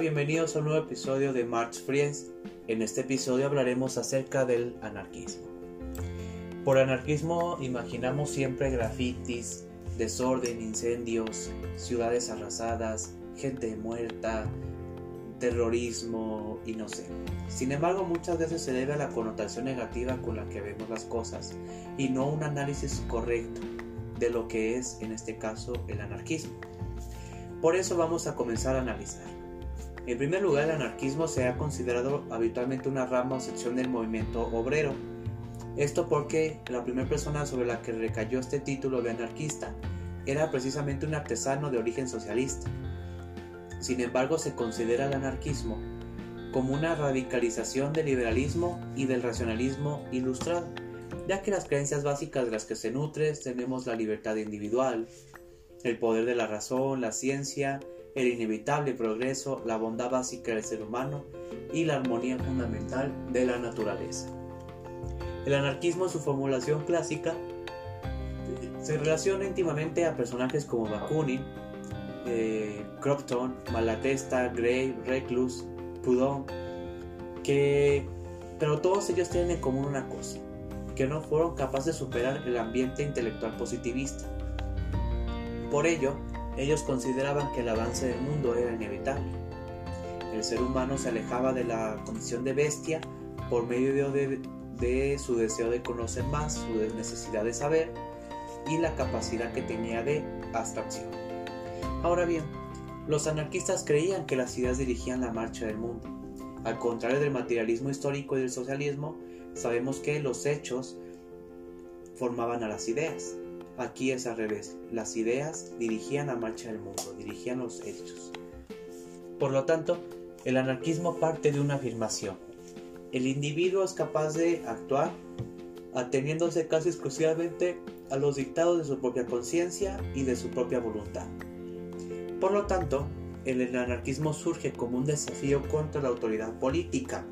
bienvenidos a un nuevo episodio de March Friends. En este episodio hablaremos acerca del anarquismo. Por anarquismo imaginamos siempre grafitis, desorden, incendios, ciudades arrasadas, gente muerta, terrorismo y no sé. Sin embargo, muchas veces se debe a la connotación negativa con la que vemos las cosas y no un análisis correcto de lo que es, en este caso, el anarquismo. Por eso vamos a comenzar a analizar. En primer lugar, el anarquismo se ha considerado habitualmente una rama o sección del movimiento obrero. Esto porque la primera persona sobre la que recayó este título de anarquista era precisamente un artesano de origen socialista. Sin embargo, se considera el anarquismo como una radicalización del liberalismo y del racionalismo ilustrado, ya que las creencias básicas de las que se nutre tenemos la libertad individual, el poder de la razón, la ciencia, el inevitable progreso, la bondad básica del ser humano y la armonía fundamental de la naturaleza. El anarquismo en su formulación clásica se relaciona íntimamente a personajes como Bakunin, eh, Malatesta, Gray, Reclus, Proudhon, que, pero todos ellos tienen en común una cosa, que no fueron capaces de superar el ambiente intelectual positivista. Por ello, ellos consideraban que el avance del mundo era inevitable. El ser humano se alejaba de la condición de bestia por medio de, su deseo de conocer más, su necesidad de saber y la capacidad que tenía de abstracción. Ahora bien, los anarquistas creían que las ideas dirigían la marcha del mundo. Al contrario del materialismo histórico y del socialismo, sabemos que los hechos formaban a las ideas. Aquí es al revés. Las ideas dirigían la marcha del mundo, dirigían los hechos. Por lo tanto, el anarquismo parte de una afirmación. El individuo es capaz de actuar ateniéndose casi exclusivamente a los dictados de su propia conciencia y de su propia voluntad. Por lo tanto, el anarquismo surge como un desafío contra la autoridad política,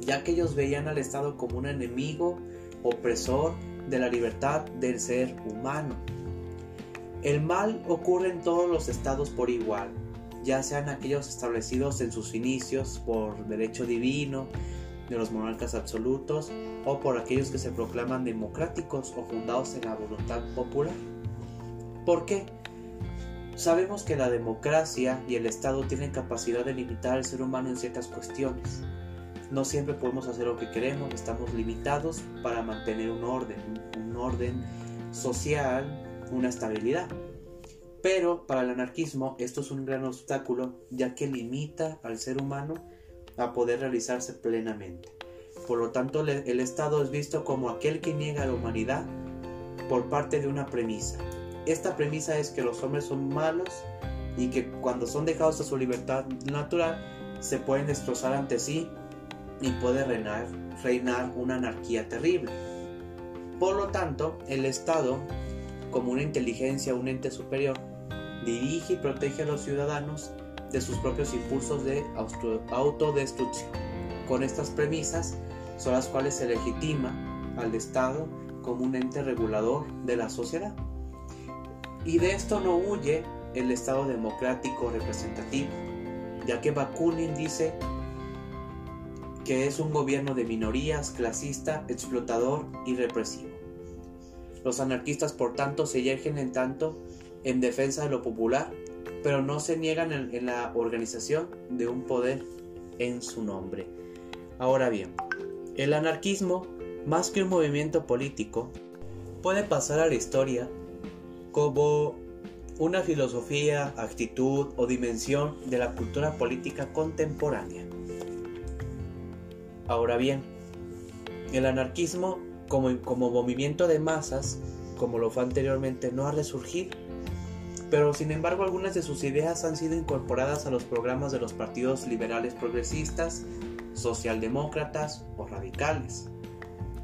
ya que ellos veían al Estado como un enemigo, opresor de la libertad del ser humano. El mal ocurre en todos los estados por igual, ya sean aquellos establecidos en sus inicios por derecho divino de los monarcas absolutos o por aquellos que se proclaman democráticos o fundados en la voluntad popular. ¿Por qué? Sabemos que la democracia y el Estado tienen capacidad de limitar al ser humano en ciertas cuestiones, no siempre podemos hacer lo que queremos, estamos limitados para mantener un orden, un orden social, una estabilidad. Pero para el anarquismo esto es un gran obstáculo ya que limita al ser humano a poder realizarse plenamente. Por lo tanto, el Estado es visto como aquel que niega a la humanidad por parte de una premisa. Esta premisa es que los hombres son malos y que cuando son dejados a su libertad natural se pueden destrozar ante sí y puede reinar, reinar una anarquía terrible. Por lo tanto, el Estado, como una inteligencia, un ente superior, dirige y protege a los ciudadanos de sus propios impulsos de autodestrucción. Con estas premisas son las cuales se legitima al Estado como un ente regulador de la sociedad. Y de esto no huye el Estado democrático representativo, ya que Bakunin dice que es un gobierno de minorías, clasista, explotador y represivo. Los anarquistas, por tanto, se yergen en tanto en defensa de lo popular, pero no se niegan en, la organización de un poder en su nombre. Ahora bien, el anarquismo, más que un movimiento político, puede pasar a la historia como una filosofía, actitud o dimensión de la cultura política contemporánea. Ahora bien, el anarquismo como, como movimiento de masas, como lo fue anteriormente, no ha resurgido. Pero sin embargo algunas de sus ideas han sido incorporadas a los programas de los partidos liberales progresistas, socialdemócratas o radicales.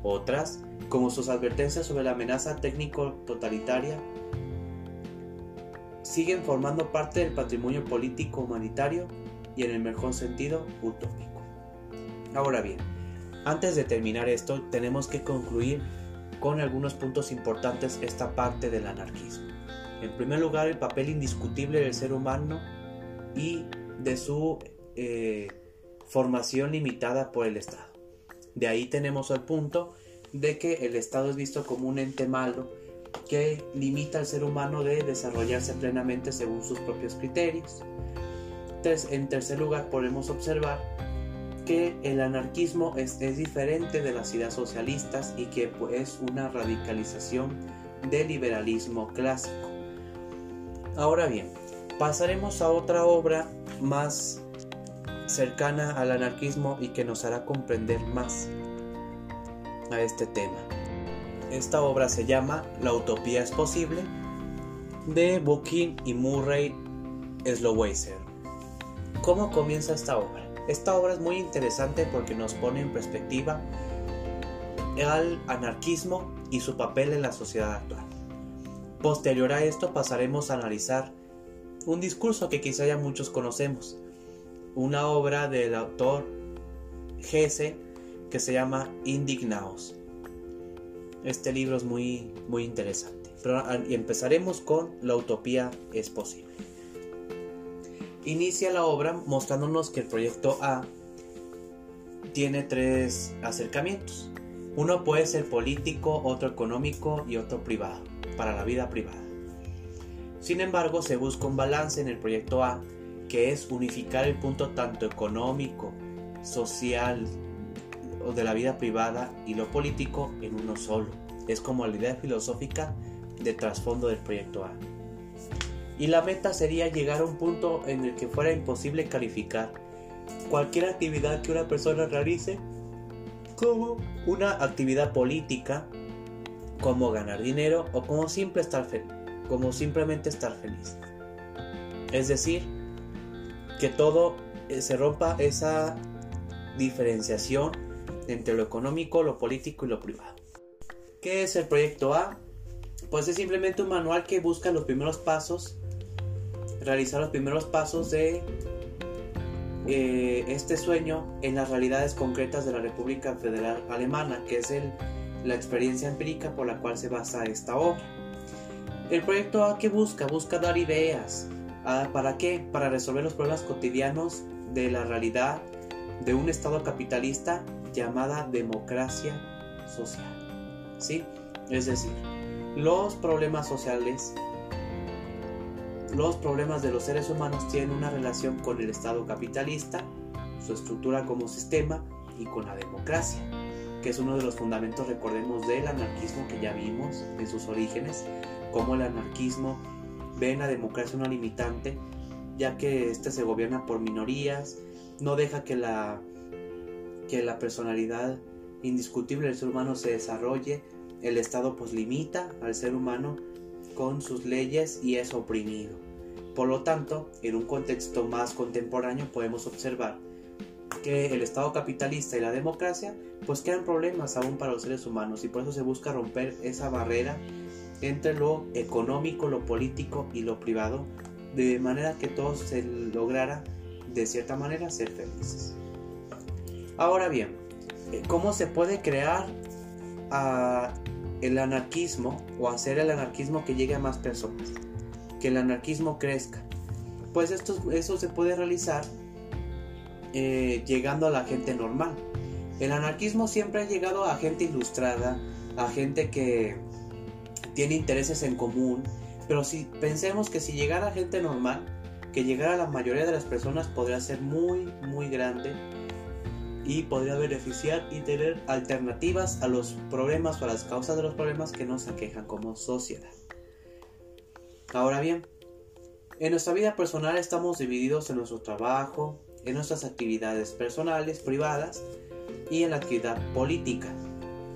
Otras, como sus advertencias sobre la amenaza técnico-totalitaria, siguen formando parte del patrimonio político humanitario y en el mejor sentido utópico. Ahora bien, antes de terminar esto, tenemos que concluir con algunos puntos importantes esta parte del anarquismo. En primer lugar, el papel indiscutible del ser humano y de su eh, formación limitada por el Estado. De ahí tenemos el punto de que el Estado es visto como un ente malo que limita al ser humano de desarrollarse plenamente según sus propios criterios. En tercer lugar, podemos observar que el anarquismo es, diferente de las ideas socialistas y que pues, es una radicalización del liberalismo clásico. Ahora bien, pasaremos a otra obra más cercana al anarquismo y que nos hará comprender más a este tema. Esta obra se llama La utopía es posible de Bucking y Murray Sloweiser. ¿Cómo comienza esta obra? Esta obra es muy interesante porque nos pone en perspectiva al anarquismo y su papel en la sociedad actual. Posterior a esto pasaremos a analizar un discurso que quizá ya muchos conocemos, una obra del autor Gese que se llama Indignaos. Este libro es muy, muy interesante. Pero empezaremos con La utopía es posible. Inicia la obra mostrándonos que el proyecto A tiene tres acercamientos. Uno puede ser político, otro económico y otro privado, para la vida privada. Sin embargo, se busca un balance en el proyecto A, que es unificar el punto tanto económico, social o de la vida privada y lo político en uno solo. Es como la idea filosófica de trasfondo del proyecto A y la meta sería llegar a un punto en el que fuera imposible calificar cualquier actividad que una persona realice como una actividad política, como ganar dinero o como, simplemente estar feliz. Es decir, que todo eh, se rompa esa diferenciación entre lo económico, lo político y lo privado. ¿Qué es el proyecto A? Pues es simplemente un manual que busca los primeros pasos realizar los primeros pasos de eh, este sueño en las realidades concretas de la República Federal Alemana, que es el, la experiencia empírica por la cual se basa esta obra. El proyecto A que busca, busca dar ideas. ¿Para qué? Para resolver los problemas cotidianos de la realidad de un Estado capitalista llamada democracia social. ¿Sí? Es decir, los problemas sociales los problemas de los seres humanos tienen una relación con el Estado capitalista, su estructura como sistema y con la democracia, que es uno de los fundamentos, recordemos, del anarquismo que ya vimos en sus orígenes, como el anarquismo ve en la democracia una limitante, ya que éste se gobierna por minorías, no deja que la, que la personalidad indiscutible del ser humano se desarrolle, el Estado pues limita al ser humano con sus leyes y es oprimido. Por lo tanto, en un contexto más contemporáneo podemos observar que el Estado capitalista y la democracia pues quedan problemas aún para los seres humanos y por eso se busca romper esa barrera entre lo económico, lo político y lo privado de manera que todos se lograra de cierta manera ser felices. Ahora bien, ¿cómo se puede crear ah, el anarquismo o hacer el anarquismo que llegue a más personas? Que el anarquismo crezca. Pues esto, eso se puede realizar eh, llegando a la gente normal. El anarquismo siempre ha llegado a gente ilustrada, a gente que tiene intereses en común, pero si pensemos que si llegara gente normal, que llegara a la mayoría de las personas podría ser muy, muy grande y podría beneficiar y tener alternativas a los problemas o a las causas de los problemas que nos aquejan como sociedad. Ahora bien, en nuestra vida personal estamos divididos en nuestro trabajo, en nuestras actividades personales, privadas y en la actividad política.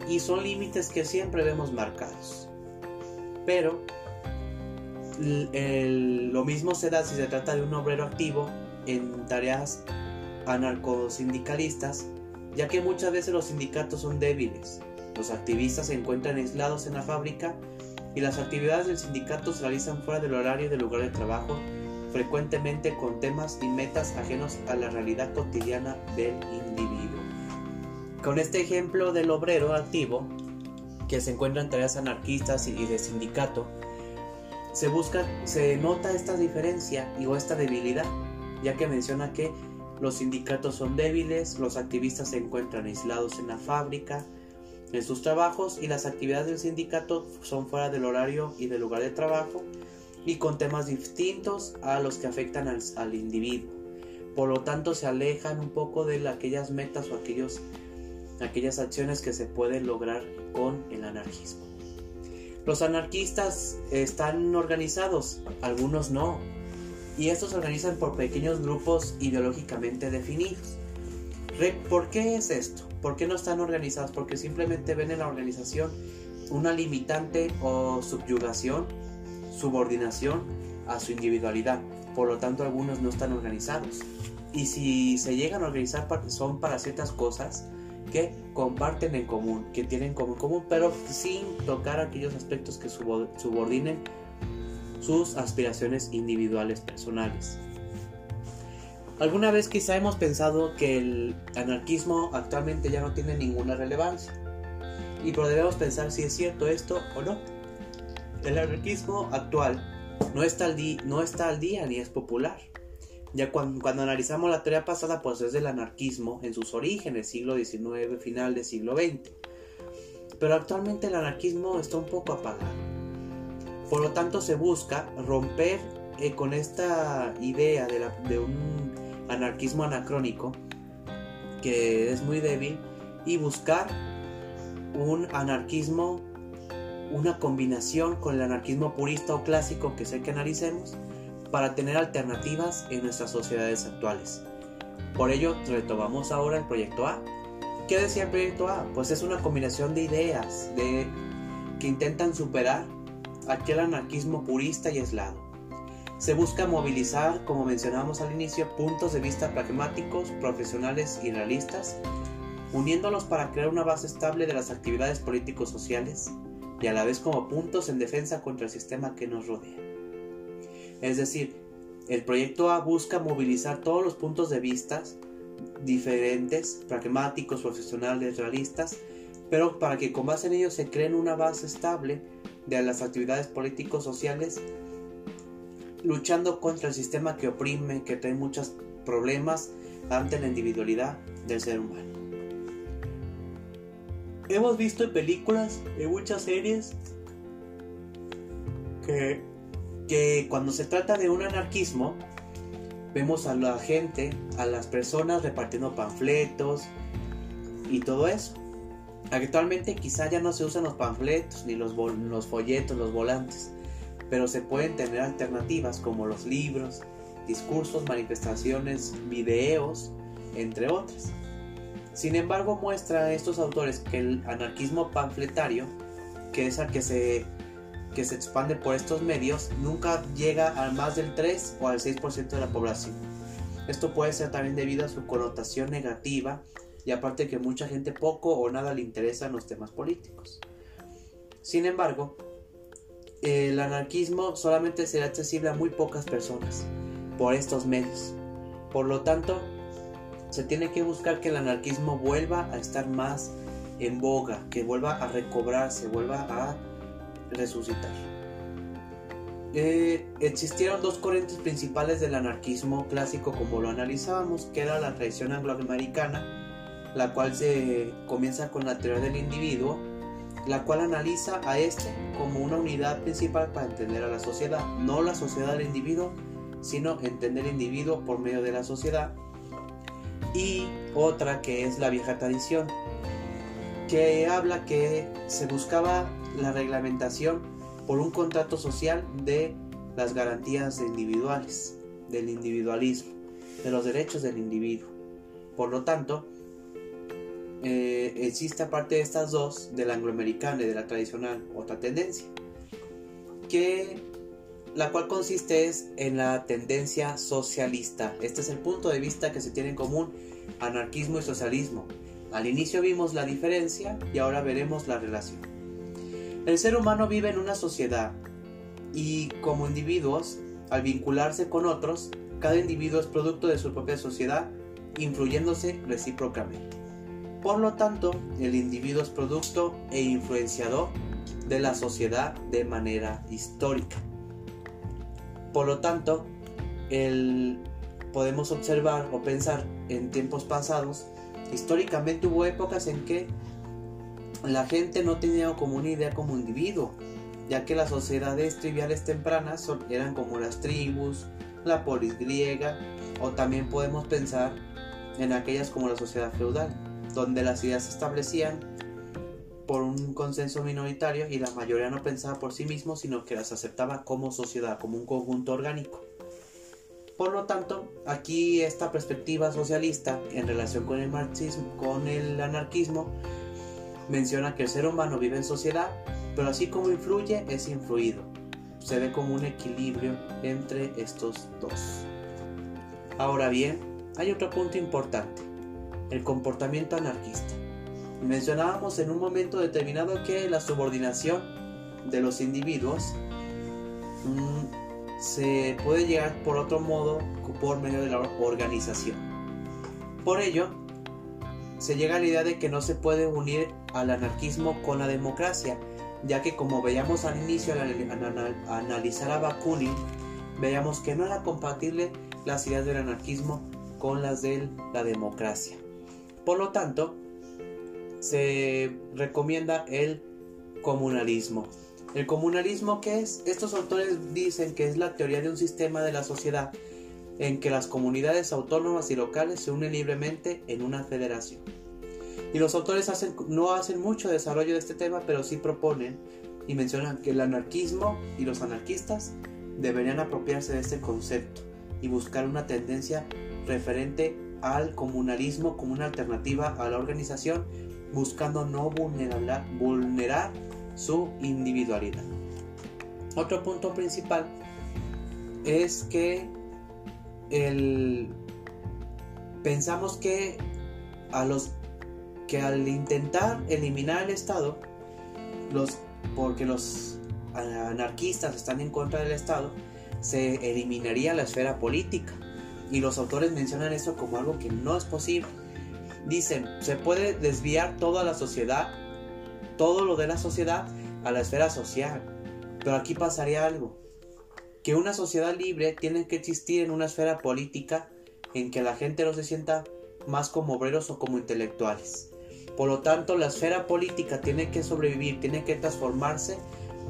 Y son límites que siempre vemos marcados. Pero lo mismo se da si se trata de un obrero activo en tareas anarcosindicalistas, ya que muchas veces los sindicatos son débiles. Los activistas se encuentran aislados en la fábrica y las actividades del sindicato se realizan fuera del horario del lugar de trabajo, frecuentemente con temas y metas ajenos a la realidad cotidiana del individuo. Con este ejemplo del obrero activo, que se encuentra en tareas anarquistas y de sindicato, se busca, se nota esta diferencia y o esta debilidad, ya que menciona que los sindicatos son débiles, los activistas se encuentran aislados en la fábrica, en sus trabajos y las actividades del sindicato son fuera del horario y del lugar de trabajo y con temas distintos a los que afectan al, individuo. Por lo tanto, se alejan un poco de aquellas metas o aquellos, aquellas acciones que se pueden lograr con el anarquismo. Los anarquistas están organizados, algunos no, y estos se organizan por pequeños grupos ideológicamente definidos. ¿Por qué es esto? ¿Por qué no están organizados? Porque simplemente ven en la organización una limitante o subyugación, subordinación a su individualidad. Por lo tanto, algunos no están organizados. Y si se llegan a organizar son para ciertas cosas que comparten en común, que tienen como en común, pero sin tocar aquellos aspectos que subordinen sus aspiraciones individuales personales. Alguna vez quizá hemos pensado que el anarquismo actualmente ya no tiene ninguna relevancia. Y pero debemos pensar si es cierto esto o no. El anarquismo actual no está al, no está al día ni es popular. Ya cuando, cuando, analizamos la teoría pasada, pues es del anarquismo en sus orígenes, siglo XIX, final del siglo XX. Pero actualmente el anarquismo está un poco apagado. Por lo tanto, se busca romper eh, con esta idea de, de un anarquismo anacrónico que es muy débil y buscar un anarquismo, una combinación con el anarquismo purista o clásico que sé que analicemos para tener alternativas en nuestras sociedades actuales. Por ello retomamos ahora el proyecto A. ¿Qué decía el proyecto A? Pues es una combinación de ideas de, que intentan superar aquel anarquismo purista y aislado se busca movilizar, como mencionamos al inicio, puntos de vista pragmáticos, profesionales y realistas, uniéndolos para crear una base estable de las actividades políticos sociales y a la vez como puntos en defensa contra el sistema que nos rodea. Es decir, el proyecto A busca movilizar todos los puntos de vista diferentes, pragmáticos, profesionales, realistas, pero para que con base en ellos se creen una base estable de las actividades políticos sociales luchando contra el sistema que oprime, que trae muchos problemas ante la individualidad del ser humano. Hemos visto en películas, en muchas series, que, que cuando se trata de un anarquismo, vemos a la gente, a las personas repartiendo panfletos y todo eso. Actualmente quizá ya no se usan los panfletos, ni los, los folletos, los volantes pero se pueden tener alternativas como los libros, discursos, manifestaciones, videos, entre otras. Sin embargo, muestra estos autores que el anarquismo panfletario, que es el que se, que se expande por estos medios, nunca llega al más del 3 o al 6% de la población. Esto puede ser también debido a su connotación negativa y aparte que mucha gente poco o nada le interesan los temas políticos. Sin embargo, el anarquismo solamente será accesible a muy pocas personas por estos medios. Por lo tanto, se tiene que buscar que el anarquismo vuelva a estar más en boga, que vuelva a recobrarse, vuelva a resucitar. Eh, existieron dos corrientes principales del anarquismo clásico como lo analizábamos, que era la tradición angloamericana, la cual se comienza con la teoría del individuo la cual analiza a este como una unidad principal para entender a la sociedad, no la sociedad del individuo, sino entender el individuo por medio de la sociedad. Y otra que es la vieja tradición, que habla que se buscaba la reglamentación por un contrato social de las garantías individuales, del individualismo, de los derechos del individuo. Por lo tanto, eh, existe aparte de estas dos, de la angloamericana y de la tradicional, otra tendencia, que la cual consiste es en la tendencia socialista. Este es el punto de vista que se tiene en común anarquismo y socialismo. Al inicio vimos la diferencia y ahora veremos la relación. El ser humano vive en una sociedad y como individuos, al vincularse con otros, cada individuo es producto de su propia sociedad, influyéndose recíprocamente. Por lo tanto, el individuo es producto e influenciador de la sociedad de manera histórica. Por lo tanto, el podemos observar o pensar en tiempos pasados, históricamente hubo épocas en que la gente no tenía como una idea como individuo, ya que las sociedades triviales tempranas eran como las tribus, la polis griega, o también podemos pensar en aquellas como la sociedad feudal, donde las ideas se establecían por un consenso minoritario y la mayoría no pensaba por sí mismo, sino que las aceptaba como sociedad, como un conjunto orgánico. Por lo tanto, aquí esta perspectiva socialista en relación con el marxismo, con el anarquismo, menciona que el ser humano vive en sociedad, pero así como influye, es influido. Se ve como un equilibrio entre estos dos. Ahora bien, hay otro punto importante, el comportamiento anarquista. Mencionábamos en un momento determinado que la subordinación de los individuos mm, se puede llegar por otro modo por medio de la organización. Por ello, se llega a la idea de que no se puede unir al anarquismo con la democracia, ya que como veíamos al inicio al, analizar a Bakunin, veíamos que no era compatible las ideas del anarquismo con las de la democracia. Por lo tanto, se recomienda el comunalismo. ¿El comunalismo qué es? Estos autores dicen que es la teoría de un sistema de la sociedad en que las comunidades autónomas y locales se unen libremente en una federación. Y los autores no hacen mucho desarrollo de este tema, pero sí proponen y mencionan que el anarquismo y los anarquistas deberían apropiarse de este concepto y buscar una tendencia referente al comunalismo como una alternativa a la organización, buscando no vulnerar, su individualidad. Otro punto principal es que el, pensamos que a los que al intentar eliminar el Estado, los, porque los anarquistas están en contra del Estado, se eliminaría la esfera política. Y los autores mencionan eso como algo que no es posible. Dicen, se puede desviar toda la sociedad, todo lo de la sociedad, a la esfera social. Pero aquí pasaría algo. Que una sociedad libre tiene que existir en una esfera política en que la gente no se sienta más como obreros o como intelectuales. Por lo tanto, la esfera política tiene que sobrevivir, tiene que transformarse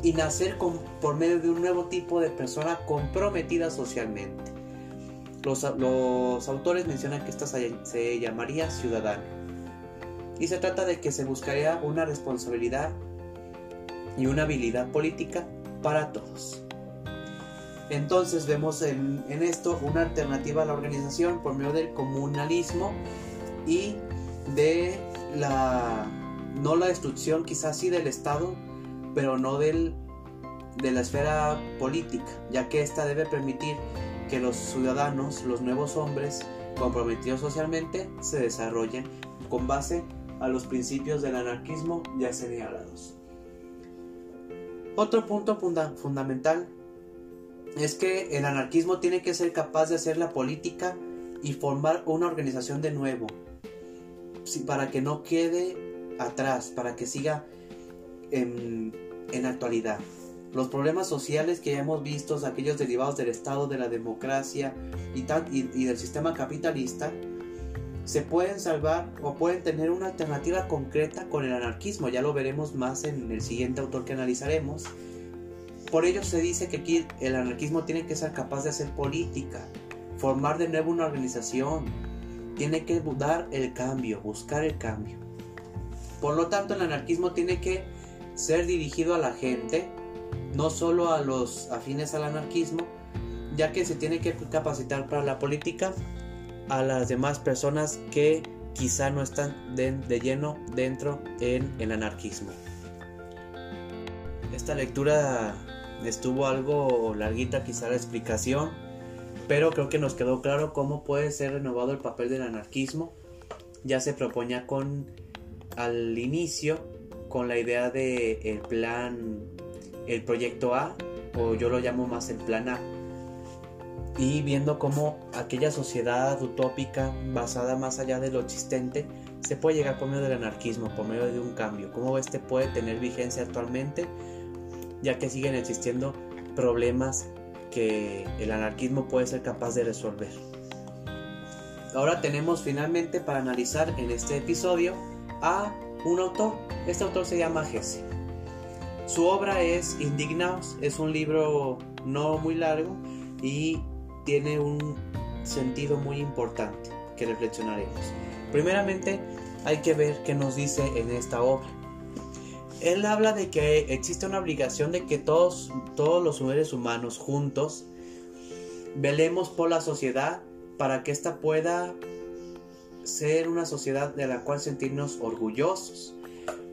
y nacer por medio de un nuevo tipo de persona comprometida socialmente. Los, autores mencionan que esta se, llamaría ciudadano. Y se trata de que se buscaría una responsabilidad y una habilidad política para todos. Entonces vemos en, esto una alternativa a la organización por medio del comunalismo y de la no la destrucción quizás sí del Estado, pero no del, de la esfera política, ya que ésta debe permitir que los ciudadanos, los nuevos hombres comprometidos socialmente, se desarrollen con base a los principios del anarquismo ya señalados. Otro punto fundamental es que el anarquismo tiene que ser capaz de hacer la política y formar una organización de nuevo, para que no quede atrás, para que siga en, en actualidad. Los problemas sociales que hemos visto, aquellos derivados del Estado, de la democracia y, del sistema capitalista, se pueden salvar o pueden tener una alternativa concreta con el anarquismo. Ya lo veremos más en el siguiente autor que analizaremos. Por ello se dice que el anarquismo tiene que ser capaz de hacer política, formar de nuevo una organización, tiene que dar el cambio, buscar el cambio. Por lo tanto, el anarquismo tiene que ser dirigido a la gente, no solo a los afines al anarquismo, ya que se tiene que capacitar para la política a las demás personas que quizá no están de, lleno dentro en el anarquismo. Esta lectura estuvo algo larguita quizá la explicación, pero creo que nos quedó claro cómo puede ser renovado el papel del anarquismo. Ya se proponía con al inicio con la idea de el plan el proyecto A o yo lo llamo más el plan A y viendo cómo aquella sociedad utópica basada más allá de lo existente se puede llegar por medio del anarquismo, por medio de un cambio, cómo este puede tener vigencia actualmente, ya que siguen existiendo problemas que el anarquismo puede ser capaz de resolver. ahora tenemos finalmente para analizar en este episodio a un autor. Este autor se llama Jesse. Su obra es Indignados, es un libro no muy largo y tiene un sentido muy importante que reflexionaremos. Primeramente, hay que ver qué nos dice en esta obra. Él habla de que existe una obligación de que todos, todos los seres humanos juntos velemos por la sociedad para que ésta pueda ser una sociedad de la cual sentirnos orgullosos.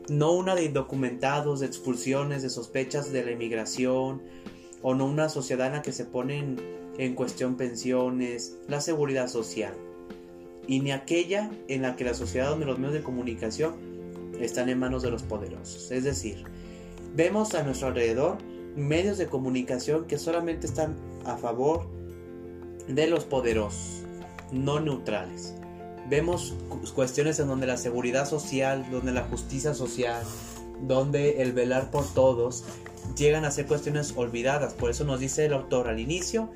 No una de indocumentados, de expulsiones, de sospechas de la inmigración, o no una sociedad en la que se ponen en cuestión pensiones, la seguridad social, y ni aquella en la que la sociedad donde los medios de comunicación están en manos de los poderosos. Es decir, vemos a nuestro alrededor medios de comunicación que solamente están a favor de los poderosos, no neutrales. Vemos cuestiones en donde la seguridad social, donde la justicia social, donde el velar por todos llegan a ser cuestiones olvidadas. Por eso nos dice el autor al inicio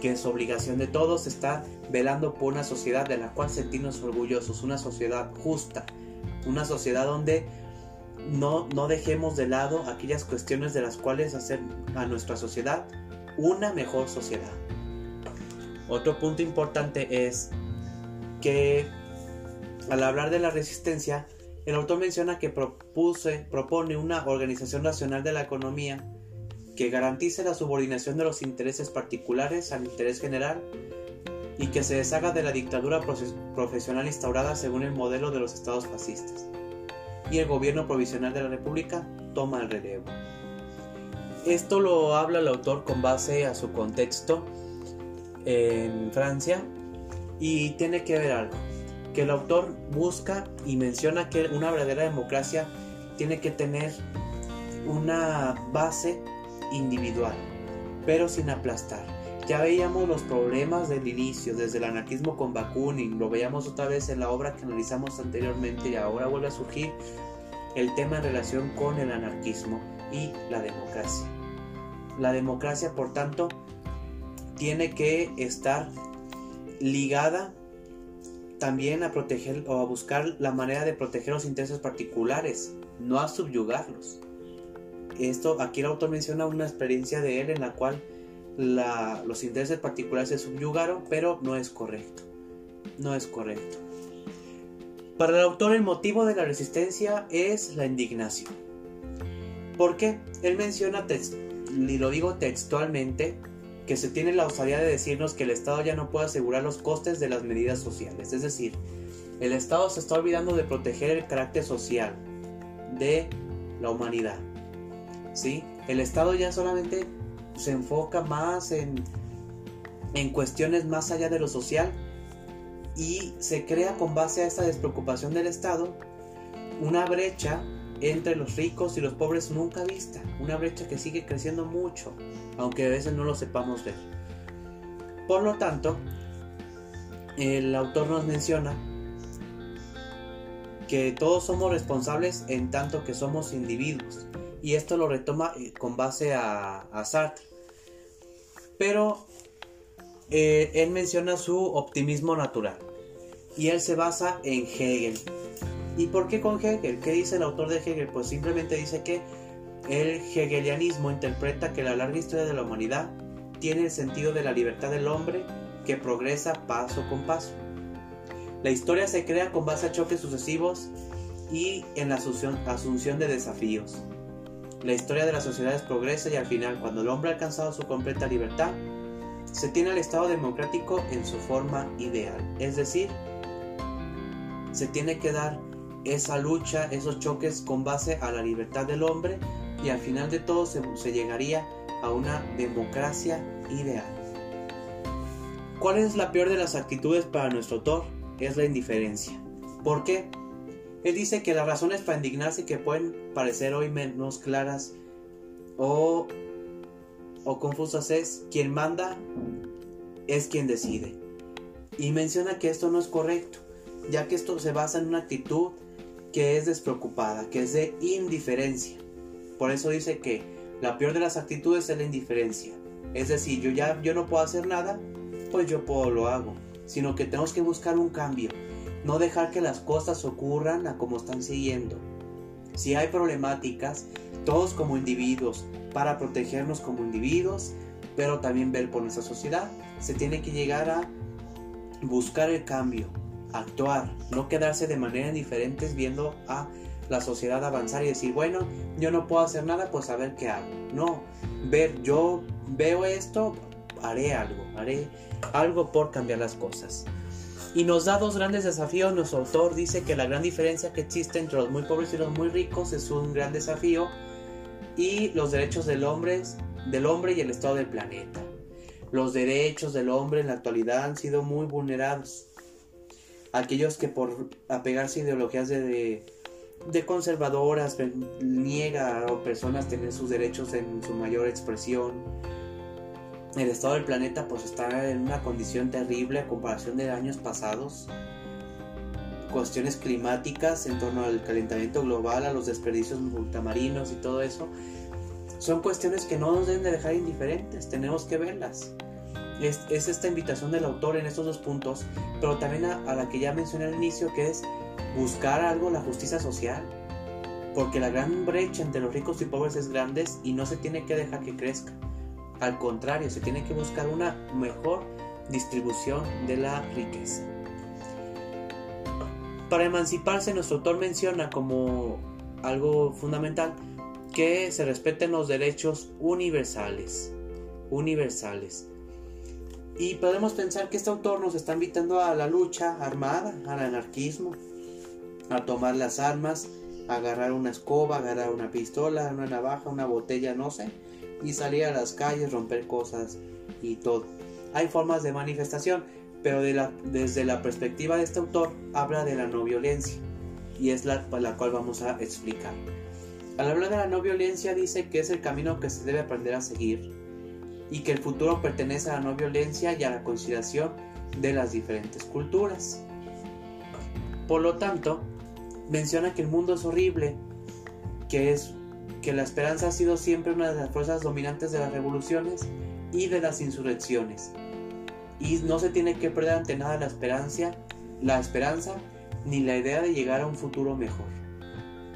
que es obligación de todos estar velando por una sociedad de la cual sentirnos orgullosos, una sociedad justa, una sociedad donde no, no dejemos de lado aquellas cuestiones de las cuales hacer a nuestra sociedad una mejor sociedad. Otro punto importante es que al hablar de la resistencia, el autor menciona que propone una organización nacional de la economía que garantice la subordinación de los intereses particulares al interés general y que se deshaga de la dictadura profesional instaurada según el modelo de los estados fascistas. Y el gobierno provisional de la República toma el relevo. Esto lo habla el autor con base a su contexto en Francia y tiene que ver algo, que el autor busca y menciona que una verdadera democracia tiene que tener una base individual, pero sin aplastar. Ya veíamos los problemas del inicio, desde el anarquismo con Bakunin, lo veíamos otra vez en la obra que analizamos anteriormente y ahora vuelve a surgir el tema en relación con el anarquismo y la democracia. La democracia, por tanto, tiene que estar ligada también a proteger o a buscar la manera de proteger los intereses particulares, no a subyugarlos. Esto, aquí el autor menciona una experiencia de él en la cual los intereses particulares se subyugaron, pero no es correcto. No es correcto. Para el autor el motivo de la resistencia es la indignación. ¿Por qué? Él menciona, y lo digo textualmente, que se tiene la osadía de decirnos que el Estado ya no puede asegurar los costes de las medidas sociales. Es decir, el Estado se está olvidando de proteger el carácter social de la humanidad. ¿sí? El Estado ya solamente se enfoca más en, en cuestiones más allá de lo social y se crea con base a esta despreocupación del Estado una brecha entre los ricos y los pobres nunca vista, una brecha que sigue creciendo mucho, aunque a veces no lo sepamos ver. Por lo tanto, el autor nos menciona que todos somos responsables en tanto que somos individuos y esto lo retoma eh, con base a, Sartre. Pero eh, él menciona su optimismo natural y él se basa en Hegel. ¿Y por qué con Hegel? ¿Qué dice el autor de Hegel? Pues simplemente dice que el hegelianismo interpreta que la larga historia de la humanidad tiene el sentido de la libertad del hombre que progresa paso con paso. La historia se crea con base a choques sucesivos y en la asunción de desafíos. La historia de las sociedades progresa y al final, cuando el hombre ha alcanzado su completa libertad, se tiene el Estado democrático en su forma ideal. Es decir, se tiene que dar esa lucha, esos choques con base a la libertad del hombre y al final de todo se, llegaría a una democracia ideal. ¿Cuál es la peor de las actitudes para nuestro autor? Es la indiferencia. ¿Por qué? Él dice que las razones para indignarse que pueden parecer hoy menos claras o, o confusas es quien manda es quien decide. Y menciona que esto no es correcto, ya que esto se basa en una actitud que es despreocupada, que es de indiferencia. Por eso dice que la peor de las actitudes es la indiferencia. Es decir, yo ya yo no puedo hacer nada, pues yo puedo lo hago. sino que tenemos que buscar un cambio, no dejar que las cosas ocurran a como están siguiendo. Si hay problemáticas, todos como individuos, para protegernos como individuos, pero también ver por nuestra sociedad, se tiene que llegar a buscar el cambio, actuar, no quedarse de manera indiferente viendo a la sociedad avanzar y decir, bueno, yo no puedo hacer nada, pues a ver qué hago. No, ver, yo veo esto, haré algo, haré algo por cambiar las cosas. Y nos da dos grandes desafíos. Nuestro autor dice que la gran diferencia que existe entre los muy pobres y los muy ricos es un gran desafío. Y los derechos del hombre, del hombre y el estado del planeta. Los derechos del hombre en la actualidad han sido muy vulnerados. Aquellos que por apegarse a ideologías de, de conservadoras niega a personas tener sus derechos en su mayor expresión el estado del planeta pues está en una condición terrible a comparación de años pasados. Cuestiones climáticas en torno al calentamiento global, a los desperdicios ultramarinos y todo eso, son cuestiones que no nos deben de dejar indiferentes, tenemos que verlas. Es, esta invitación del autor en estos dos puntos, pero también a, a la que ya mencioné al inicio, que es buscar algo, la justicia social. Porque la gran brecha entre los ricos y pobres es grande y no se tiene que dejar que crezca. Al contrario, se tiene que buscar una mejor distribución de la riqueza. Para emanciparse, nuestro autor menciona como algo fundamental que se respeten los derechos universales. Universales. Y podemos pensar que este autor nos está invitando a la lucha armada, al anarquismo, a tomar las armas, a agarrar una escoba, agarrar una pistola, una navaja, una botella, no sé, y salir a las calles, romper cosas y todo. Hay formas de manifestación, pero desde la perspectiva de este autor habla de la no violencia y es la cual vamos a explicar. Al hablar de la no violencia dice que es el camino que se debe aprender a seguir y que el futuro pertenece a la no violencia y a la consideración de las diferentes culturas. Por lo tanto, menciona que el mundo es horrible, que es que la esperanza ha sido siempre una de las fuerzas dominantes de las revoluciones y de las insurrecciones. Y no se tiene que perder ante nada la esperanza, la esperanza ni la idea de llegar a un futuro mejor.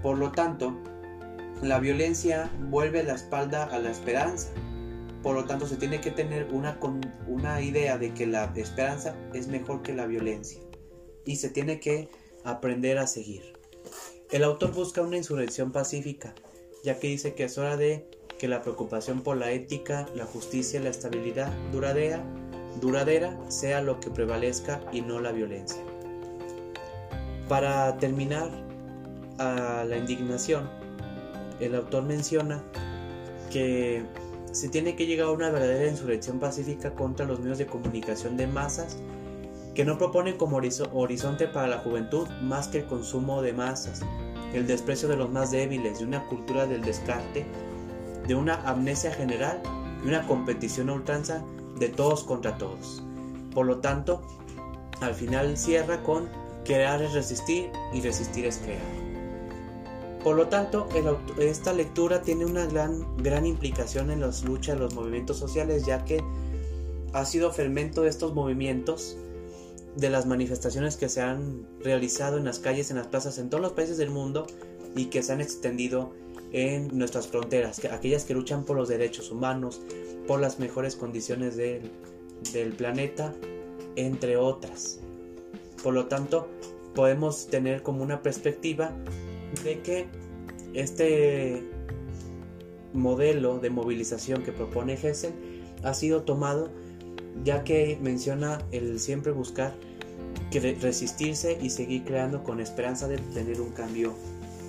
Por lo tanto, la violencia vuelve la espalda a la esperanza. Por lo tanto, se tiene que tener una, una idea de que la esperanza es mejor que la violencia. Y se tiene que aprender a seguir. El autor busca una insurrección pacífica ya que dice que es hora de que la preocupación por la ética, la justicia y la estabilidad duradera, duradera sea lo que prevalezca y no la violencia. Para terminar a la indignación, el autor menciona que se tiene que llegar a una verdadera insurrección pacífica contra los medios de comunicación de masas que no proponen como horizonte para la juventud más que el consumo de masas, el desprecio de los más débiles, de una cultura del descarte, de una amnesia general y una competición a ultranza de todos contra todos. Por lo tanto, al final cierra con crear es resistir y resistir es crear. Por lo tanto, esta lectura tiene una gran, gran implicación en las luchas de los movimientos sociales, ya que ha sido fermento de estos movimientos de las manifestaciones que se han realizado en las calles, en las plazas, en todos los países del mundo y que se han extendido en nuestras fronteras, aquellas que luchan por los derechos humanos, por las mejores condiciones del planeta, entre otras. Por lo tanto, podemos tener como una perspectiva de que este modelo de movilización que propone Hessel ha sido tomado ya que menciona el siempre buscar que resistirse y seguir creando con esperanza de tener un cambio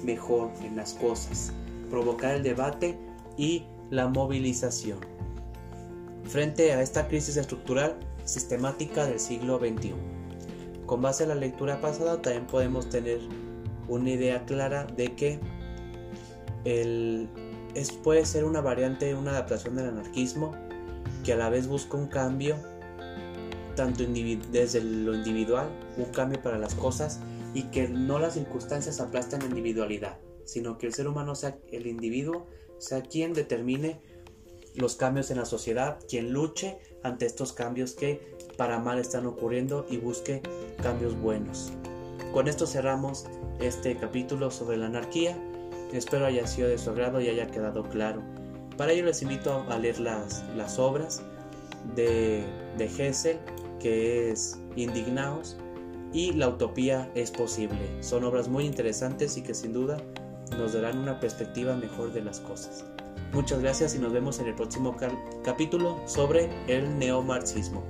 mejor en las cosas, provocar el debate y la movilización. Frente a esta crisis estructural sistemática del siglo XXI. Con base a la lectura pasada también podemos tener una idea clara de que el, es, puede ser una variante, una adaptación del anarquismo que a la vez busca un cambio tanto desde lo individual, un cambio para las cosas y que no las circunstancias aplastan la individualidad, sino que el ser humano sea el individuo, sea quien determine los cambios en la sociedad, quien luche ante estos cambios que para mal están ocurriendo y busque cambios buenos. Con esto cerramos este capítulo sobre la anarquía. Espero haya sido de su agrado y haya quedado claro. Para ello les invito a leer las, las obras de, de Hessel, que es Indignaos, y La Utopía es posible. Son obras muy interesantes y que sin duda nos darán una perspectiva mejor de las cosas. Muchas gracias y nos vemos en el próximo capítulo sobre el neomarxismo.